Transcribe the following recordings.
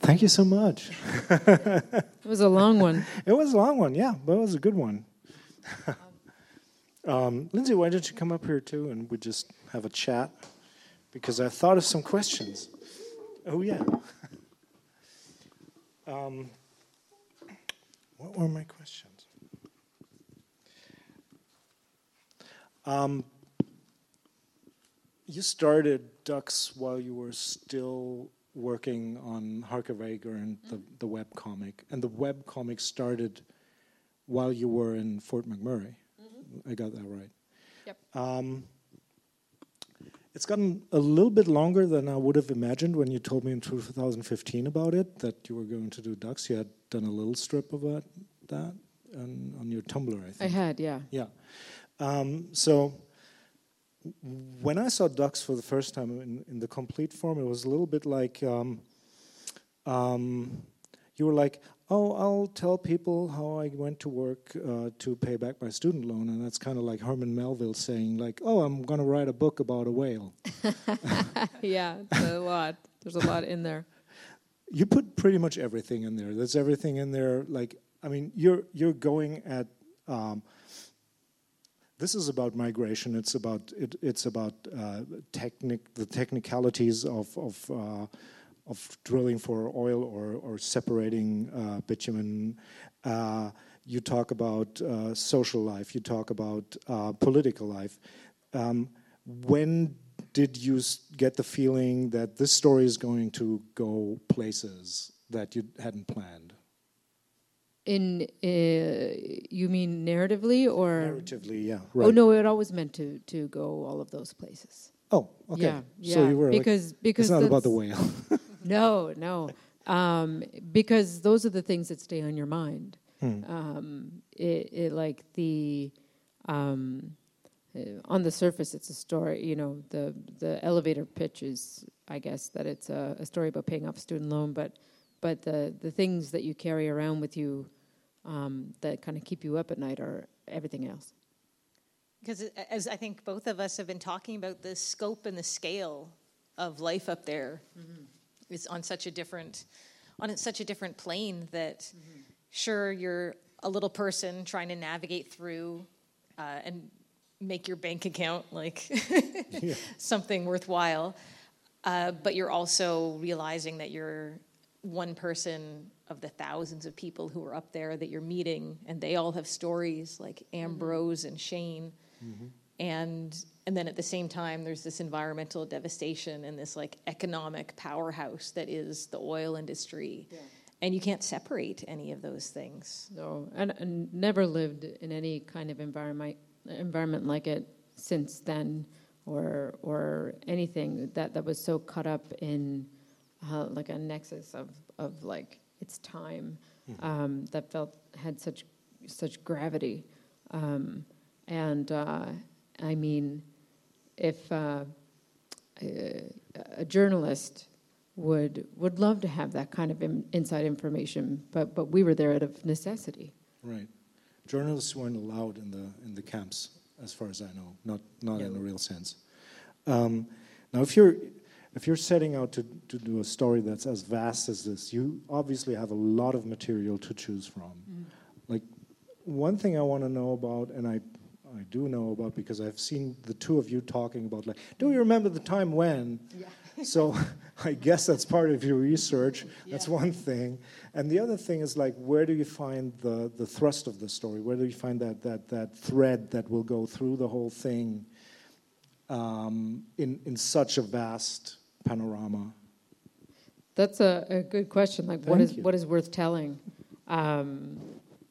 Thank you so much. it was a long one. It was a long one, yeah, but it was a good one. um, Lindsay, why don't you come up here too and we just have a chat? Because I thought of some questions. Oh, yeah. um, what were my questions? Um, you started Ducks while you were still working on Hark! A Vagrant and the, the web comic, and the web comic started while you were in Fort McMurray. Mm-hmm. I got that right. Yep. Um, it's gotten a little bit longer than I would have imagined when you told me in 2015 about it that you were going to do ducks. You had done a little strip about that on, on your Tumblr, I think. I had, yeah. Yeah. Um, so when I saw ducks for the first time in, in the complete form, it was a little bit like um, um, you were like, "Oh, I'll tell people how I went to work uh, to pay back my student loan," and that's kind of like Herman Melville saying, "Like, oh, I'm going to write a book about a whale." yeah, a lot. There's a lot in there. You put pretty much everything in there. There's everything in there. Like, I mean, you're you're going at um, this is about migration. It's about it, it's about uh, technic the technicalities of of uh, of drilling for oil or or separating uh, bitumen. Uh, you talk about uh, social life. You talk about uh, political life. Um, when did you get the feeling that this story is going to go places that you hadn't planned? In uh, you mean narratively or narratively? Yeah. Right. Oh no, it always meant to to go all of those places. Oh, okay. Yeah, so yeah. you were because like, because it's not about the whale. no, no, um, because those are the things that stay on your mind. Hmm. Um, it, it like the um, uh, on the surface, it's a story. You know, the the elevator pitch is, I guess, that it's a, a story about paying off student loan, but but the the things that you carry around with you um, that kind of keep you up at night are everything else. Because as I think both of us have been talking about, the scope and the scale of life up there mm-hmm. is on such a different on such a different plane that mm-hmm. sure you're a little person trying to navigate through uh, and make your bank account like yeah. something worthwhile, uh, but you're also realizing that you're one person of the thousands of people who are up there that you're meeting, and they all have stories like mm-hmm. Ambrose mm-hmm. and Shane. Mm-hmm. And and then at the same time, there's this environmental devastation and this like economic powerhouse that is the oil industry. Yeah. And you can't separate any of those things. No, and, and never lived in any kind of environment environment like it since then, or or anything that that was so caught up in uh, like a nexus of of like its time mm-hmm. um, that felt had such such gravity. Um, and uh, I mean, if uh, a, a, journalist would would love to have that kind of in, inside information, but but we were there out of necessity. Right, journalists weren't allowed in the in the camps, as far as I know, not not no. in a real sense. Um, now, if you're if you're setting out to, to do a story that's as vast as this, you obviously have a lot of material to choose from. Mm. Like, one thing I want to know about, and I, I do know about because I've seen the two of you talking about, like, do you remember the time when? Yeah. so I guess that's part of your research. Yeah. That's one thing. And the other thing is, like, where do you find the, the thrust of the story? Where do you find that, that, that thread that will go through the whole thing? Um, in in such a vast panorama? That's a, a good question. Like, Thank what is you. what is worth telling? Um,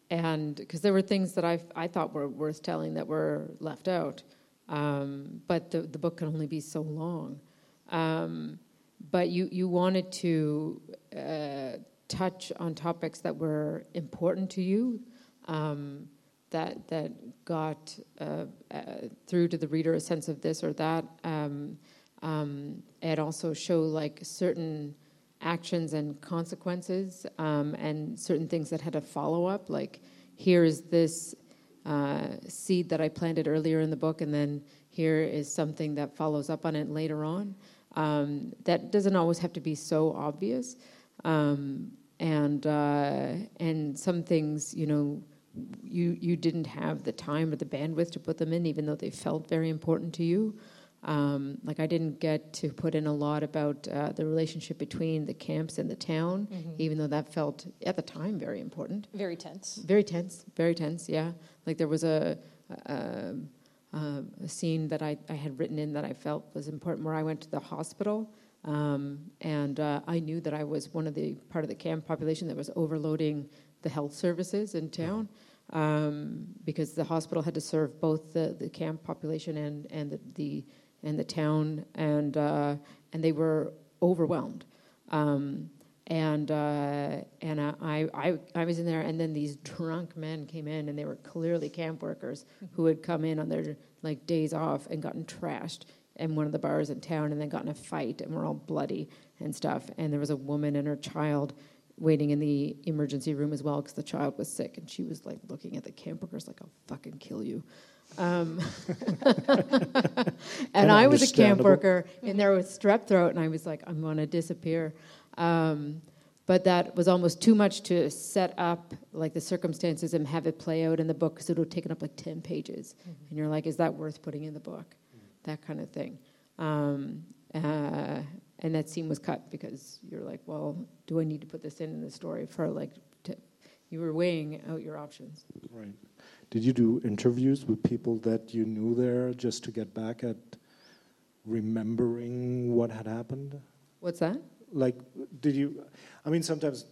and because there were things that I I thought were worth telling that were left out, um, but the the book can only be so long. Um, but you you wanted to uh, touch on topics that were important to you. Um, that that got uh, uh, through to the reader a sense of this or that. Um, um, it also show like certain actions and consequences um, and certain things that had a follow up. Like here is this uh, seed that I planted earlier in the book, and then here is something that follows up on it later on. Um, that doesn't always have to be so obvious. Um, and uh, and some things, you know, you you didn't have the time or the bandwidth to put them in, even though they felt very important to you. Um, like I didn't get to put in a lot about uh, the relationship between the camps and the town, Mm-hmm. even though that felt at the time very important. Very tense. Very tense, very tense. Yeah, like there was a a, a, a scene that I, I had written in that I felt was important, where I went to the hospital, um, and uh, I knew that I was one of the part of the camp population that was overloading the health services in town, um, because the hospital had to serve both the, the camp population and and the, the and the town, and uh, and they were overwhelmed. Um, and uh, and I, I I was in there, and then these drunk men came in, and they were clearly camp workers who had come in on their like days off and gotten trashed in one of the bars in town, and then got in a fight, and were all bloody and stuff. And there was a woman and her child waiting in the emergency room as well because the child was sick, and she was like looking at the camp workers like, "I'll fucking kill you." Um, and I was a camp worker and there was strep throat, and I was like, I'm going to disappear. Um, but that was almost too much to set up like the circumstances and have it play out in the book because it would have taken up like 10 pages. And you're like, is that worth putting in the book? That kind of thing. Um, uh, and that scene was cut because you're like, well, do I need to put this in in the story for like, you were weighing out your options. Right. Did you do interviews with people that you knew there just to get back at remembering what had happened? What's that? Like, did you? I mean, sometimes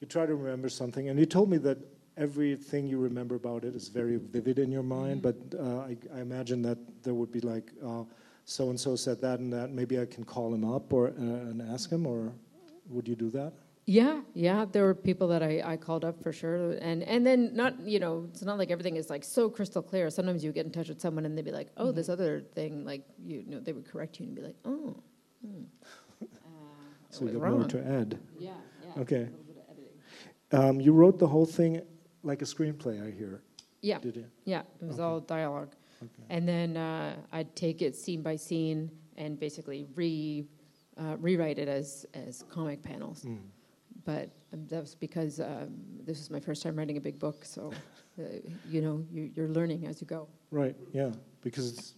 you try to remember something, and you told me that everything you remember about it is very vivid in your mind. But uh, I, I imagine that there would be like, so and so said that and that. Maybe I can call him up or uh, and ask him, or would you do that? Yeah, yeah. There were people that I, I called up for sure, and and then not you know it's not like everything is like so crystal clear. Sometimes you get in touch with someone and they'd be like, oh, this other thing, like you know, they would correct you and be like, oh. Hmm. Uh, So you was got more to add. Yeah, yeah. Okay. A bit of. Um, you wrote the whole thing like a screenplay, I hear. Yeah, Did you? yeah. It was Okay. all dialogue, Okay. and then uh, I'd take it scene by scene and basically re uh, rewrite it as as comic panels. Mm. But um, that was because um, this is my first time writing a big book, so uh, you know you, you're learning as you go. Right, yeah, because it's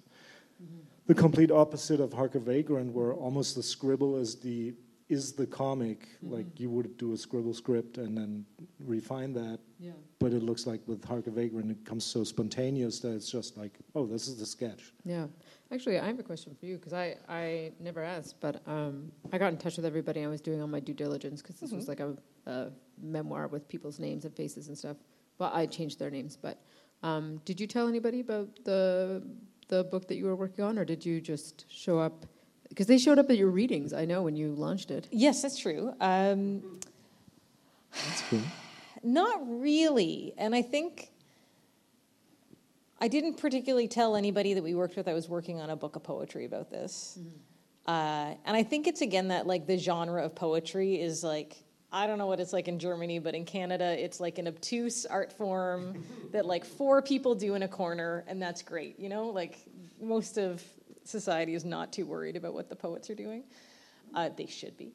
the complete opposite of Hark! A Vagrant, where almost the scribble is the is the comic. Like you would do a scribble script and then refine that, Yeah. but it looks like with Hark! A Vagrant, it comes so spontaneous that it's just like, oh, this is the sketch. Yeah. Actually, I have a question for you because I, I never asked, but um, I got in touch with everybody. I was doing all my due diligence because this was like a, a memoir with people's names and faces and stuff. Well, I changed their names, but um, did you tell anybody about the the book that you were working on, or did you just show up? Because they showed up at your readings. I know when you launched it. Yes, that's true. Um, That's cool. Not really. And I think I didn't particularly tell anybody that we worked with I was working on a book of poetry about this. Uh, and I think it's again that like the genre of poetry is like I don't know what it's like in Germany, but in Canada it's like an obtuse art form that like four people do in a corner, and that's great. You know, like most of society is not too worried about what the poets are doing. Uh, they should be.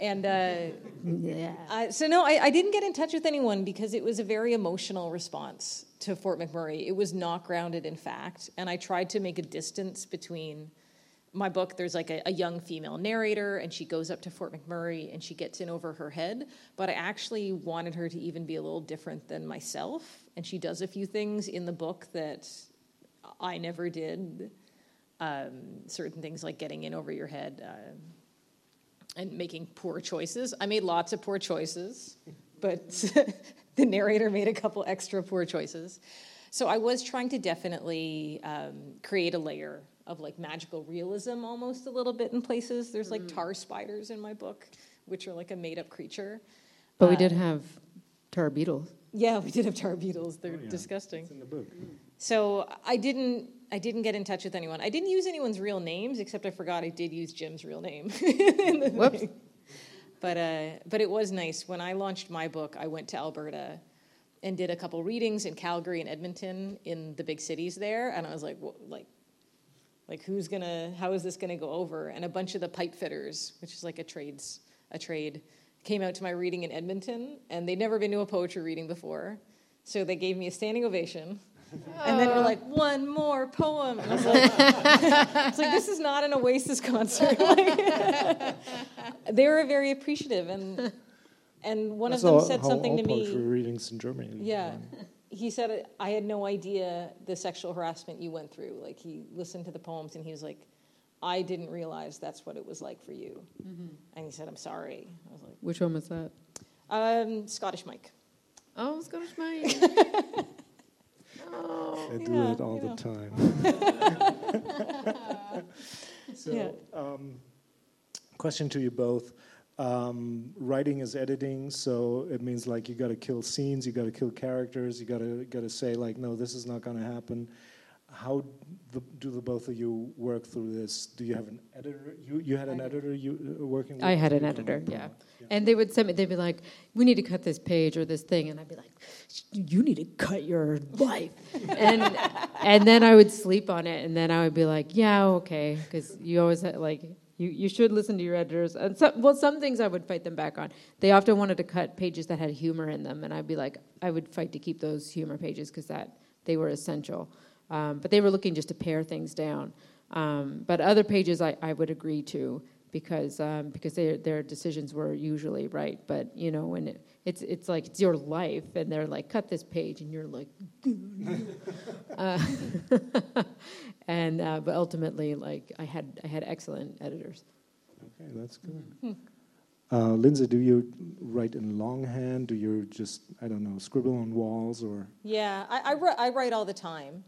And uh, Yeah. uh, so no, I, I didn't get in touch with anyone because it was a very emotional response to Fort McMurray. It was not grounded in fact, and I tried to make a distance between my book. There's like a, a young female narrator, and she goes up to Fort McMurray and she gets in over her head. But I actually wanted her to even be a little different than myself, and she does a few things in the book that I never did. Um, certain things like getting in over your head. Um, and making poor choices. I made lots of poor choices, but the narrator made a couple extra poor choices. So I was trying to definitely um, create a layer of like magical realism almost a little bit in places. There's like tar spiders in my book, which are like a made up creature. But we Uh, did have tar beetles. Yeah, we did have tar beetles. They're Oh, yeah. disgusting. It's in the book. So I didn't I didn't get in touch with anyone. I didn't use anyone's real names except I forgot I did use Jim's real name. Whoops. thing. But uh, but it was nice when I launched my book. I went to Alberta and did a couple readings in Calgary and Edmonton in the big cities there, and I was like, like, like who's gonna how is this gonna go over and a bunch of the pipe fitters which is like a trades a trade came out to my reading in edmonton and they'd never been to a poetry reading before so they gave me a standing ovation and then we're like one more poem and I was like, it's like this is not an oasis concert like, they were very appreciative and and one That's of them all- said how something all to me poetry readings in Germany. yeah. He said, I had no idea the sexual harassment you went through. Like, he listened to the poems and he was like, I didn't realize that's what it was like for you. And he said, I'm sorry. I was like, Which one was that? um, Scottish Mike. Oh, Scottish Mike. oh. They do Yeah, it all know. the time. so, Yeah. um, question to you both. Um, writing is editing, so it means like you got to kill scenes, you got to kill characters, you got to got to say like, no, this is not going to happen. How the, do the both of you work through this? Do you have an editor? You you had an I editor you uh, working? with I had an editor, yeah. And they would send me, they'd be like, we need to cut this page or this thing. And I'd be like, you need to cut your life. and, and then I would sleep on it. And then I would be like, yeah, okay. Because you always had, like, you, you should listen to your editors. And some, well, some things I would fight them back on. They often wanted to cut pages that had humor in them. And I'd be like, I would fight to keep those humor pages because that they were essential. Um, but they were looking just to pare things down. Um, but other pages I, I would agree to because um, because their their decisions were usually right. But you know when it, it's it's like it's your life, and they're like cut this page, and you're like, uh, and uh, but ultimately like I had I had excellent editors. Okay, that's good. Uh, Lindsay, do you write in longhand? Do you just I don't know scribble on walls or? Yeah, I, I, wri- I write all the time,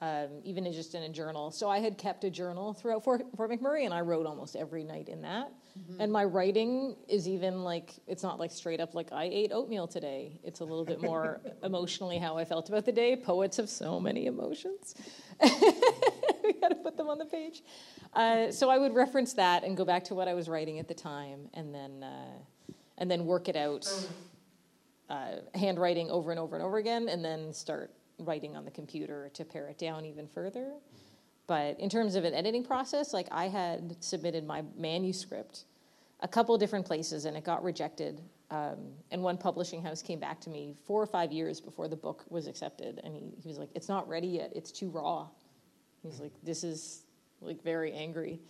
um, even just in a journal. So I had kept a journal throughout Fort, Fort McMurray, and I wrote almost every night in that. And my writing is even like it's not like straight up like I ate oatmeal today. It's a little bit more emotionally how I felt about the day. Poets have so many emotions. we got to put them on the page. Uh, so I would reference that and go back to what I was writing at the time, and then uh, and then work it out uh, handwriting over and over and over again, and then start writing on the computer to pare it down even further. But in terms of an editing process, like I had submitted my manuscript a couple different places and it got rejected. Um, and one publishing house came back to me four or five years before the book was accepted, and he, he was like, "It's not ready yet. It's too raw." He's like, "This is like very angry,"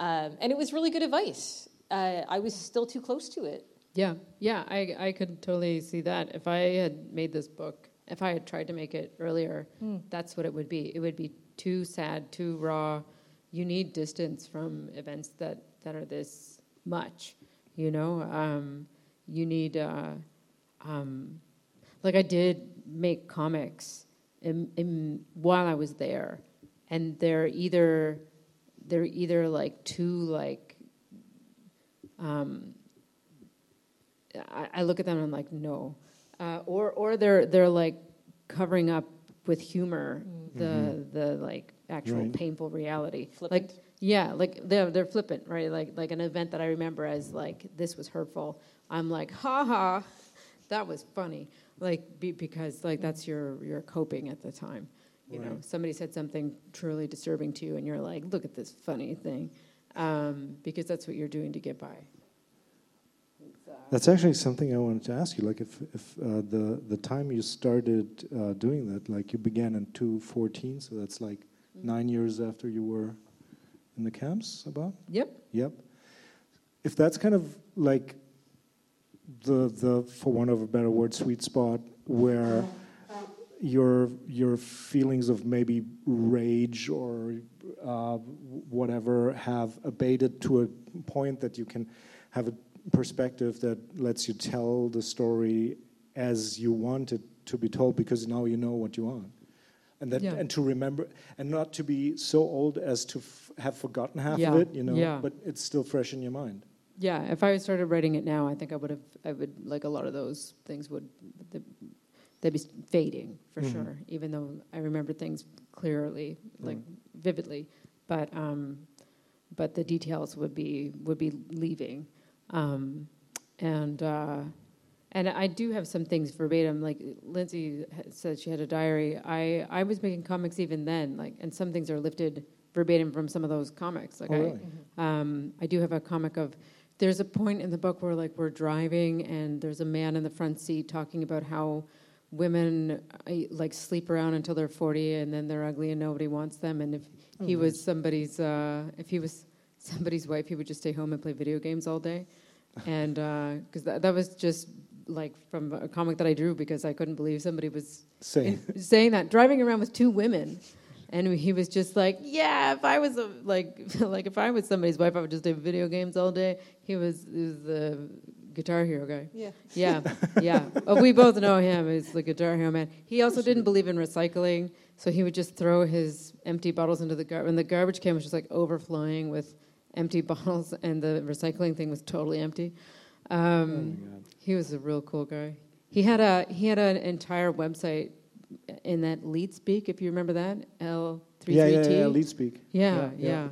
um, and it was really good advice. Uh, I was still too close to it. Yeah, yeah, I I could totally see that. If I had made this book, if I had tried to make it earlier, that's what it would be. It would be too sad, too raw. You need distance from events that that are this much. You know, um, you need. Uh, um, like I did make comics in, in, while I was there, and they're either they're either like too like um, I, I look at them and I'm like, no. Uh, or or they're they're like covering up with humor the the like actual Right. painful reality. Flippant. Like yeah, like they're they're flippant, right? Like like an event that I remember as like this was hurtful. I'm like, ha ha, that was funny. Like be, because like that's your your coping at the time. You know, somebody said something truly disturbing to you, and you're like, look at this funny thing, um, because that's what you're doing to get by. That's actually something I wanted to ask you. Like, if if uh, the the time you started uh, doing that, like you began in two fourteen, so that's like Mm-hmm. nine years after you were in the camps, about. Yep. Yep. If that's kind of like the the for want of a better word, sweet spot where your your feelings of maybe rage or uh, whatever have abated to a point that you can have a perspective that lets you tell the story as you want it to be told because now you know what you want and that Yeah. and to remember and not to be so old as to f- have forgotten half Yeah. of it you know Yeah. but it's still fresh in your mind Yeah, if I started writing it now, I think I would have. I would like a lot of those things would they'd, be fading for Mhm. sure. Even though I remember things clearly, like vividly, but um, but the details would be would be leaving, um, and uh, and I do have some things verbatim. Like Lindsay said, she had a diary. I I was making comics even then, like, and some things are lifted verbatim from some of those comics. Like Oh, I, really? um, I do have a comic of. There's a point in the book where like we're driving and there's a man in the front seat talking about how women uh, like sleep around until they're 40 and then they're ugly and nobody wants them. And if Oh, he nice. was somebody's, uh, if he was somebody's wife, he would just stay home and play video games all day. And uh, because that, that was just like from a comic that I drew because I couldn't believe somebody was Same. in- saying that, driving around with two women. And he was just like, "Yeah, if I was a, like, like if I was somebody's wife, I would just do video games all day." He was, he was the Guitar Hero guy. Yeah. Yeah, yeah. Oh, we both know him He's the Guitar Hero man. He also didn't believe in recycling, so he would just throw his empty bottles into the garbage. And the garbage can was just like overflowing with empty bottles, and the recycling thing was totally empty. oh Um, God. he was a real cool guy. He had a he had an entire website in that leet speak, if you remember that L three Yeah, yeah, T. yeah. Leet speak. Yeah, Yeah, yeah. yeah.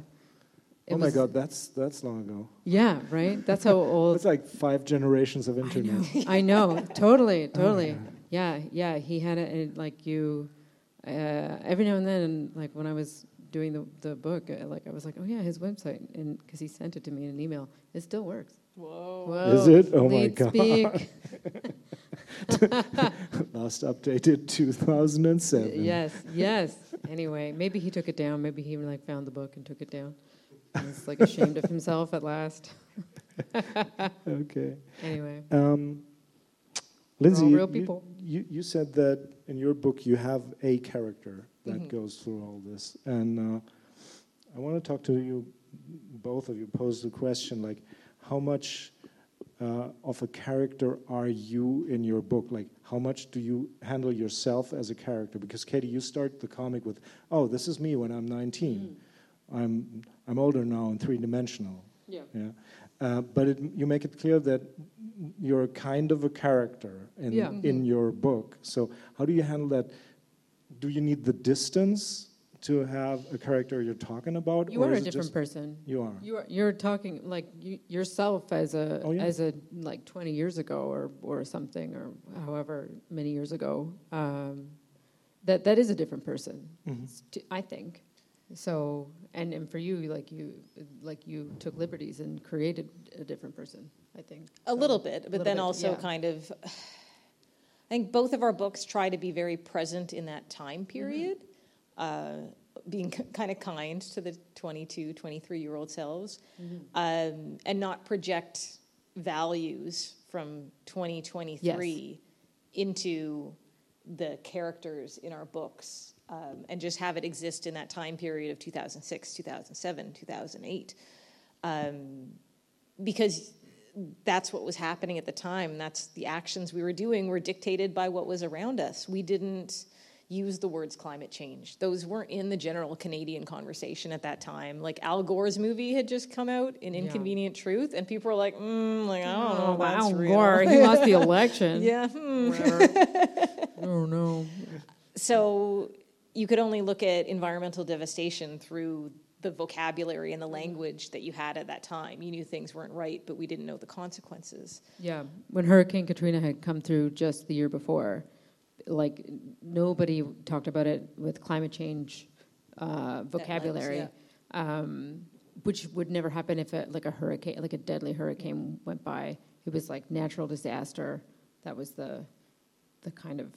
Oh my God, that's that's long ago. Yeah, right. That's how old. It's like five generations of I internet. know. I know. Totally, Oh totally. God. yeah, yeah. He had it like you. Uh, every now and then, like when I was doing the the book, uh, like I was like, oh yeah, his website, and because he sent it to me in an email, it still works. Whoa. Whoa. Is it? Oh my God. Speak. Last updated 2007. Yes, yes. Anyway, maybe he took it down. Maybe he like found the book and took it down. He's like ashamed of himself at last. Okay. Anyway, Um, Lindsay, all you- real you- You, you said that in your book you have a character that Mhm. goes through all this, and uh, I want to talk to you, both of you, pose the question like, how much uh, of a character are you in your book? Like, how much do you handle yourself as a character? Because Katie, you start the comic with, "Oh, this is me when I'm 19. I'm I'm older now and three dimensional." yeah. Yeah, uh, but it, you make it clear that you're kind of a character in Yeah. in your book. So how do you handle that? Do you need the distance to have a character you're talking about? You or are a different just- person. You are. You are, you're talking like you, yourself as a Oh, yeah. as a like 20 years ago or or something or however many years ago. Um, that that is a different person. Mhm. s- t- I think. So and and for you like you like you took liberties and created a different person. I think A So, little bit, but little then bit, also yeah. kind of. I think both of our books try to be very present in that time period, uh, being kind of kind to the 22, 23 year old selves, um, and not project values from 2023 into the characters in our books um, and just have it exist in that time period of 2006, 2007, 2008. Um, because that's what was happening at the time. That's the actions we were doing were dictated by what was around us. We didn't use the words climate change. Those weren't in the general Canadian conversation at that time. Like Al Gore's movie had just come out, in Yeah. Inconvenient Truth, and people were like, mm, like I don't know that's Al real. Gore, he lost the election. yeah. hmm. oh no. So you could only look at environmental devastation through the vocabulary and the language that you had at that time. You knew things weren't right, but we didn't know the consequences. Yeah, when Hurricane Katrina had come through just the year before, like nobody talked about it with climate change uh, vocabulary, yeah. um, which would never happen if a, like a hurricane, like a deadly hurricane went by. It was like natural disaster. That was the the kind of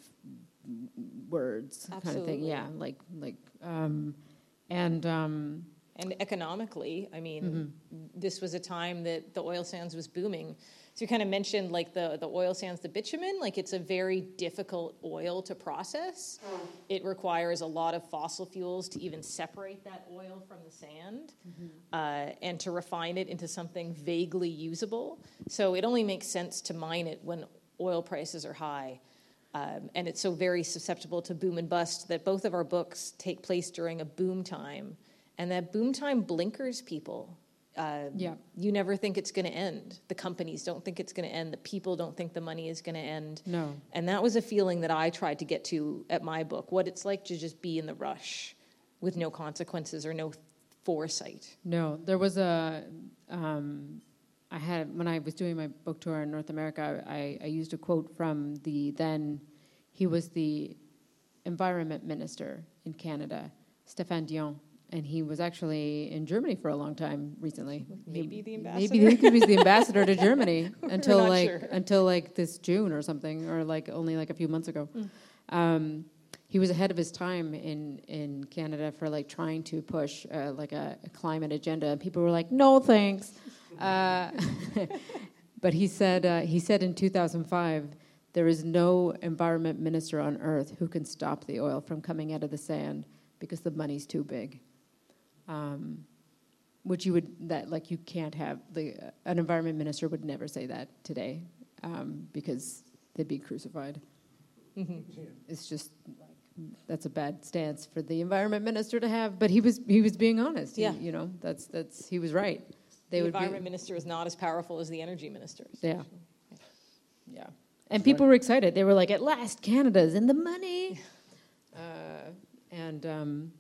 words kind of thing. Yeah, like like um, and um, And economically, I mean, Mm-hmm. this was a time that the oil sands was booming. So you kind of mentioned like the, the oil sands, the bitumen, like it's a very difficult oil to process. It requires a lot of fossil fuels to even separate that oil from the sand uh, and to refine it into something vaguely usable. So it only makes sense to mine it when oil prices are high. Um, and it's so very susceptible to boom and bust that both of our books take place during a boom time. And that boom time blinkers people. Uh, Yeah. You never think it's going to end. The companies don't think it's going to end. The people don't think the money is going to end. no, And that was a feeling that I tried to get to at my book what it's like to just be in the rush with no consequences or no foresight. No, there was a. Um, I had when I was doing my book tour in North America. I, I used a quote from the then. He was the environment minister in Canada, Stéphane Dion, and he was actually in Germany for a long time recently. Maybe He- the Maybe he was the ambassador to Germany until like sure. until like this June or something, or like only like a few months ago. Um, he was ahead of his time in in Canada for like trying to push uh, like a, a climate agenda, and people were like, "No, thanks." Uh, but he said uh, he said in 2005, there is no environment minister on earth who can stop the oil from coming out of the sand because the money's too big. Um, which you would that like you can't have the an environment minister would never say that today um, because they'd be crucified. It's just like that's a bad stance for the environment minister to have. But he was he was being honest. He- Yeah. you know that's that's he was right. They the environment be, minister is not as powerful as the energy minister. yeah, yeah. And people were excited. They were like, "At last, Canada's in the money." Uh, and um,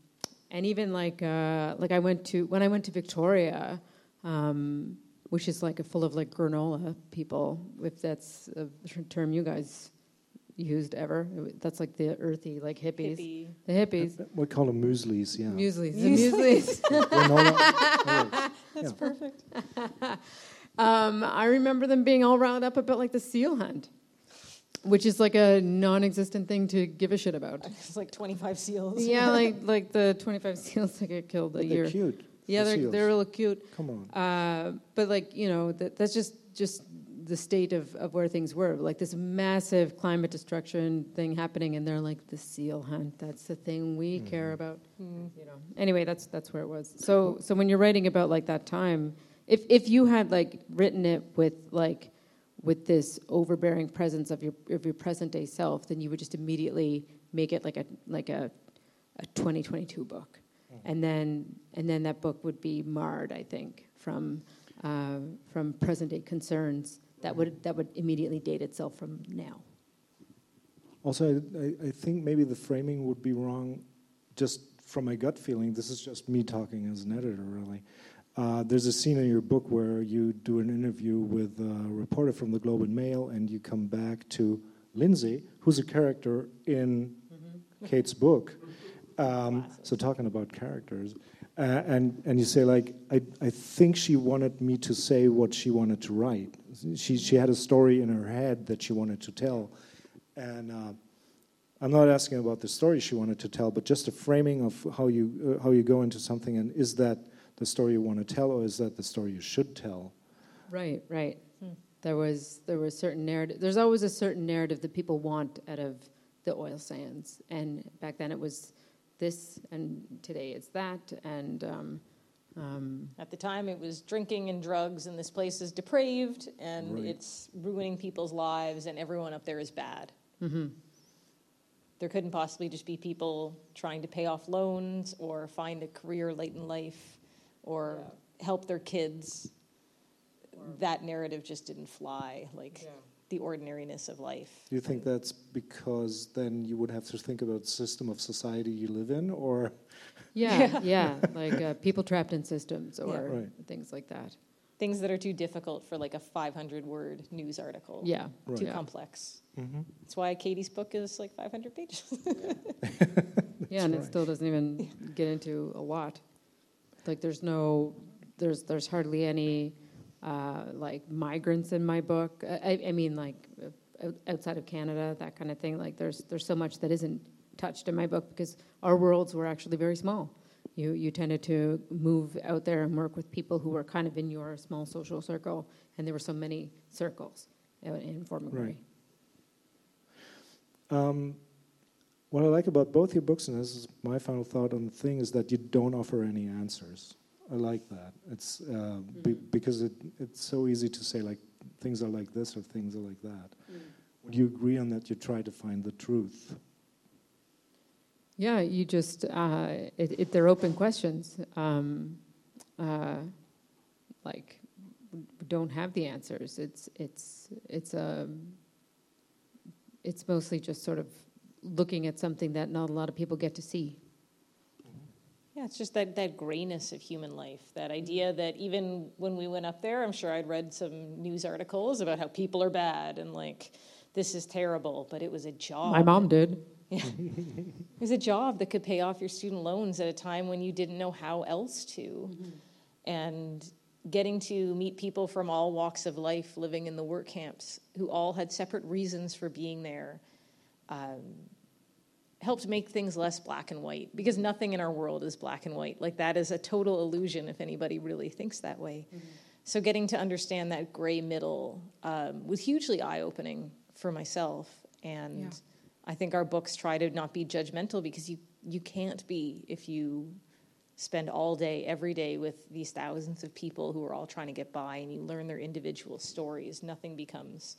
and even like uh, like I went to when I went to Victoria, um, which is like a full of like granola people, if that's a term you guys used ever. That's like the earthy like hippies, Hippie. the hippies, We call them mueslis, yeah. mueslis, the mueslis. Granola- That's Yeah. perfect. Um, I remember them being all riled up about like the seal hunt, which is like a non-existent thing to give a shit about. It's like 25 seals. yeah, like like the 25 seals that get killed a but year. they're cute. Yeah, the they're seals. they're real cute. Come on. Uh, but like you know, that, that's just just the state of, of where things were. Like this massive climate destruction thing happening, and they're like the seal hunt. That's the thing we care about. You know. Anyway, that's that's where it was. So so when you're writing about like that time, if if you had like written it with like with this overbearing presence of your of your present day self, then you would just immediately make it like a like a a 2022 book, and then and then that book would be marred, I think, from uh, from present day concerns that would that would immediately date itself from now. Also, I, I, I think maybe the framing would be wrong just from my gut feeling. This is just me talking as an editor, really. Uh, there's a scene in your book where you do an interview with a reporter from the Globe and Mail, and you come back to Lindsay, who's a character in Kate's book. Um, so, talking about characters. Uh, and, and you say, like, I, I think she wanted me to say what she wanted to write. She, she had a story in her head that she wanted to tell. And uh, I'm not asking about the story she wanted to tell, but just a framing of how you, uh, how you go into something. And is that the story you want to tell, or is that the story you should tell? Right, right. There was there was certain narrative. There's always a certain narrative that people want out of the oil sands, and back then it was this, and today it's that, and um, um, At the time, it was drinking and drugs, and this place is depraved, and Right. it's ruining people's lives, and everyone up there is bad. mhm. There couldn't possibly just be people trying to pay off loans or find a career late in life or help their kids. That narrative just didn't fly, like the ordinariness of life. Do you think that's because then you would have to think about the system of society you live in, or yeah, yeah, like uh, people trapped in systems or Right. things like that. Things that are too difficult for like a 500 word news article. Yeah, Right. Too yeah. complex. mm-hmm. That's why Katie's book is like 500 pages. Yeah, and it still doesn't even get into a lot. Like there's no, there's there's hardly any uh, like migrants in my book. I, I mean, like uh, outside of Canada, that kind of thing. Like there's there's so much that isn't touched in my book because our worlds were actually very small. You you tended to move out there and work with people who were kind of in your small social circle, and there were so many circles in Fort McMurray. Right. Um, what I like about both your books, and this is my final thought on the thing, is that you don't offer any answers. I like that. It's uh, be, because it, it's so easy to say like things are like this or things are like that. Would you agree on that? You try to find the truth. Yeah, you just uh, it, it, they're open questions. Um, uh, like we don't have the answers. It's it's it's um, it's mostly just sort of looking at something that not a lot of people get to see. Yeah, it's just that, that grayness of human life. That idea that even when we went up there, I'm sure I'd read some news articles about how people are bad and like this is terrible, but it was a job. My mom did. Yeah. There's a job that could pay off your student loans at a time when you didn't know how else to. And getting to meet people from all walks of life living in the work camps who all had separate reasons for being there um, helped make things less black and white because nothing in our world is black and white. Like that is a total illusion if anybody really thinks that way. Mm-hmm. So getting to understand that gray middle um, was hugely eye opening for myself. And yeah. I think our books try to not be judgmental because you, you can't be if you spend all day, every day with these thousands of people who are all trying to get by and you learn their individual stories. Nothing becomes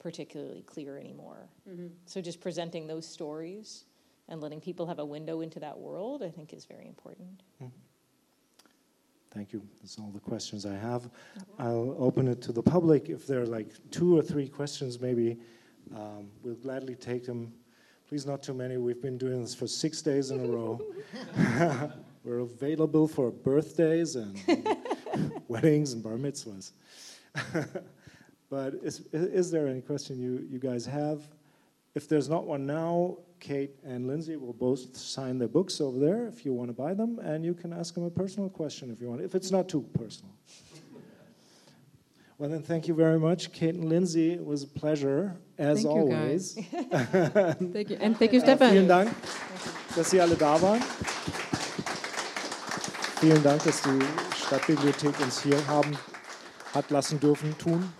particularly clear anymore. Mm-hmm. So just presenting those stories and letting people have a window into that world, I think, is very important. Mm-hmm. Thank you. That's all the questions I have. I'll open it to the public. If there are like two or three questions, maybe um, we'll gladly take them. Please, not too many. We've been doing this for six days in a row. We're available for birthdays and weddings and bar mitzvahs. But is, is there any question you, you guys have? If there's not one now, Kate and Lindsay will both sign their books over there if you want to buy them, and you can ask them a personal question if you want, if it's not too personal. well, then, thank you very much, Kate and Lindsay. It was a pleasure, as thank always. You thank you. And thank you, Stefan. vielen Dank, dass Sie alle da waren. Vielen Dank, dass die Stadtbibliothek uns hier haben, hat lassen dürfen, tun.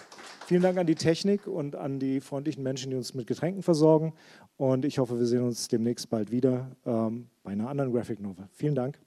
Vielen Dank an die Technik und an die freundlichen Menschen, die uns mit Getränken versorgen. Und ich hoffe, wir sehen uns demnächst bald wieder ähm, bei einer anderen Graphic Novel. Vielen Dank.